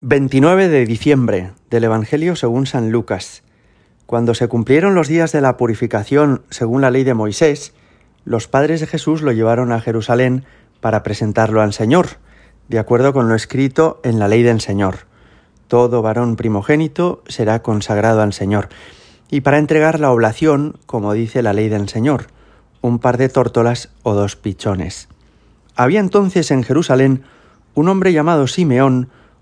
29 de diciembre del Evangelio según San Lucas. Cuando se cumplieron los días de la purificación según la ley de Moisés, los padres de Jesús lo llevaron a Jerusalén para presentarlo al Señor, de acuerdo con lo escrito en la ley del Señor. Todo varón primogénito será consagrado al Señor, y para entregar la oblación, como dice la ley del Señor, un par de tórtolas o dos pichones. Había entonces en Jerusalén un hombre llamado Simeón,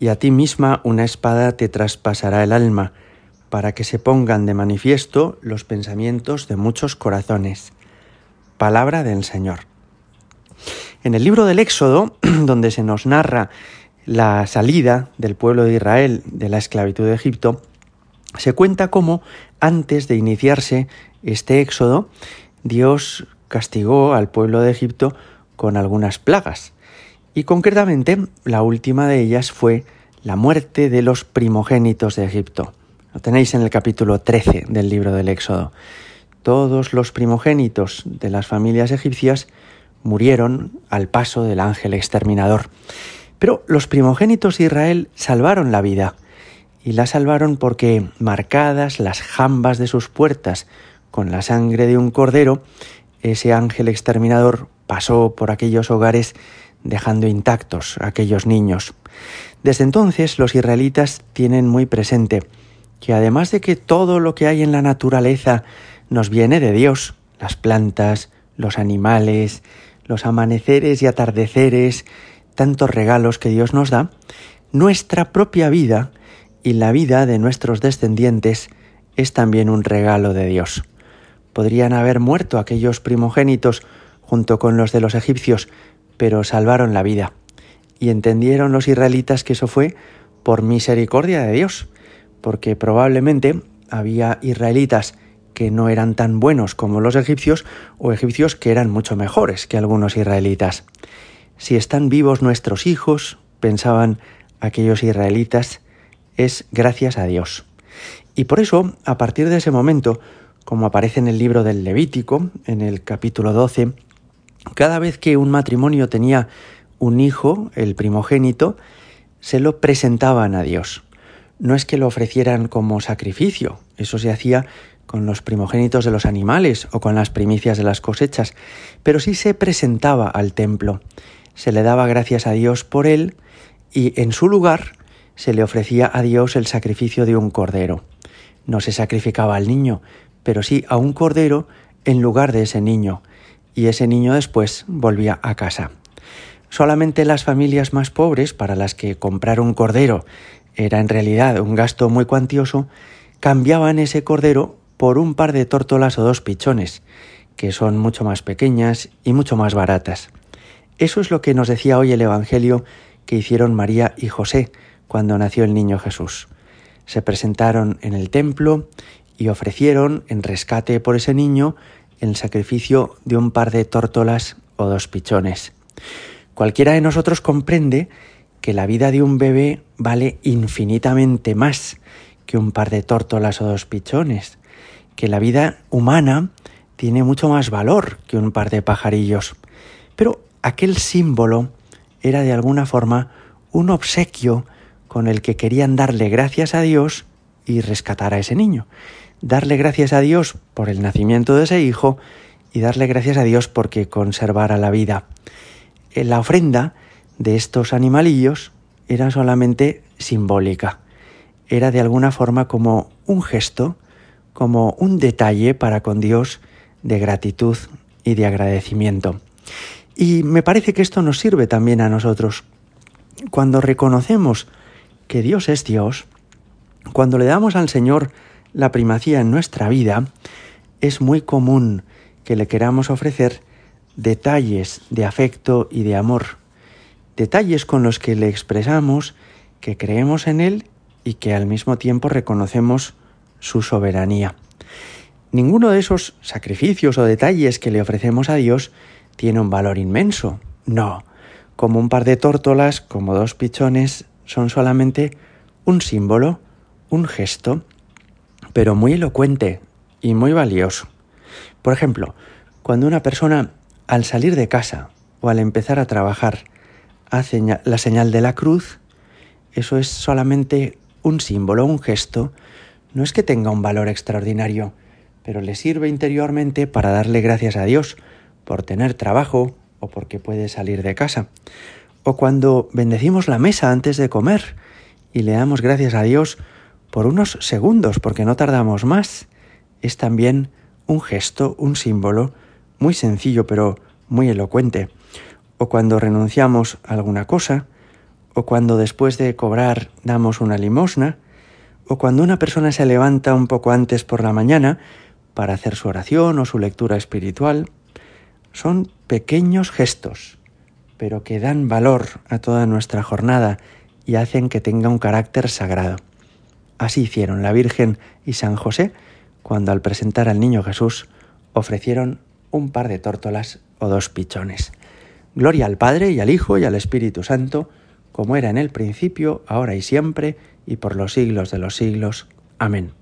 y a ti misma una espada te traspasará el alma, para que se pongan de manifiesto los pensamientos de muchos corazones. Palabra del Señor. En el libro del Éxodo, donde se nos narra la salida del pueblo de Israel de la esclavitud de Egipto, se cuenta cómo antes de iniciarse este éxodo, Dios castigó al pueblo de Egipto con algunas plagas. Y concretamente, la última de ellas fue la muerte de los primogénitos de Egipto. Lo tenéis en el capítulo 13 del libro del Éxodo. Todos los primogénitos de las familias egipcias murieron al paso del ángel exterminador. Pero los primogénitos de Israel salvaron la vida, y la salvaron porque, marcadas las jambas de sus puertas con la sangre de un cordero, ese ángel exterminador pasó por aquellos hogares dejando intactos a aquellos niños. Desde entonces los israelitas tienen muy presente que además de que todo lo que hay en la naturaleza nos viene de Dios, las plantas, los animales, los amaneceres y atardeceres, tantos regalos que Dios nos da, nuestra propia vida y la vida de nuestros descendientes es también un regalo de Dios. Podrían haber muerto aquellos primogénitos junto con los de los egipcios, pero salvaron la vida. Y entendieron los israelitas que eso fue por misericordia de Dios, porque probablemente había israelitas que no eran tan buenos como los egipcios o egipcios que eran mucho mejores que algunos israelitas. Si están vivos nuestros hijos, pensaban aquellos israelitas, es gracias a Dios. Y por eso, a partir de ese momento, como aparece en el libro del Levítico, en el capítulo 12, cada vez que un matrimonio tenía un hijo, el primogénito, se lo presentaban a Dios. No es que lo ofrecieran como sacrificio, eso se hacía con los primogénitos de los animales o con las primicias de las cosechas, pero sí se presentaba al templo. Se le daba gracias a Dios por él y en su lugar se le ofrecía a Dios el sacrificio de un cordero. No se sacrificaba al niño, pero sí a un cordero en lugar de ese niño, y ese niño después volvía a casa. Solamente las familias más pobres, para las que comprar un cordero era en realidad un gasto muy cuantioso, cambiaban ese cordero por un par de tórtolas o dos pichones, que son mucho más pequeñas y mucho más baratas. Eso es lo que nos decía hoy el Evangelio que hicieron María y José cuando nació el niño Jesús. Se presentaron en el templo y ofrecieron en rescate por ese niño el sacrificio de un par de tórtolas o dos pichones. Cualquiera de nosotros comprende que la vida de un bebé vale infinitamente más que un par de tórtolas o dos pichones, que la vida humana tiene mucho más valor que un par de pajarillos. Pero aquel símbolo era de alguna forma un obsequio con el que querían darle gracias a Dios y rescatar a ese niño darle gracias a Dios por el nacimiento de ese hijo y darle gracias a Dios porque conservara la vida. En la ofrenda de estos animalillos era solamente simbólica. Era de alguna forma como un gesto, como un detalle para con Dios de gratitud y de agradecimiento. Y me parece que esto nos sirve también a nosotros. Cuando reconocemos que Dios es Dios, cuando le damos al Señor la primacía en nuestra vida, es muy común que le queramos ofrecer detalles de afecto y de amor, detalles con los que le expresamos que creemos en Él y que al mismo tiempo reconocemos su soberanía. Ninguno de esos sacrificios o detalles que le ofrecemos a Dios tiene un valor inmenso. No, como un par de tórtolas, como dos pichones, son solamente un símbolo, un gesto, pero muy elocuente y muy valioso. Por ejemplo, cuando una persona al salir de casa o al empezar a trabajar hace la señal de la cruz, eso es solamente un símbolo, un gesto, no es que tenga un valor extraordinario, pero le sirve interiormente para darle gracias a Dios por tener trabajo o porque puede salir de casa. O cuando bendecimos la mesa antes de comer y le damos gracias a Dios por unos segundos, porque no tardamos más, es también un gesto, un símbolo muy sencillo pero muy elocuente. O cuando renunciamos a alguna cosa, o cuando después de cobrar damos una limosna, o cuando una persona se levanta un poco antes por la mañana para hacer su oración o su lectura espiritual, son pequeños gestos, pero que dan valor a toda nuestra jornada y hacen que tenga un carácter sagrado. Así hicieron la Virgen y San José cuando al presentar al niño Jesús ofrecieron un par de tórtolas o dos pichones. Gloria al Padre y al Hijo y al Espíritu Santo, como era en el principio, ahora y siempre, y por los siglos de los siglos. Amén.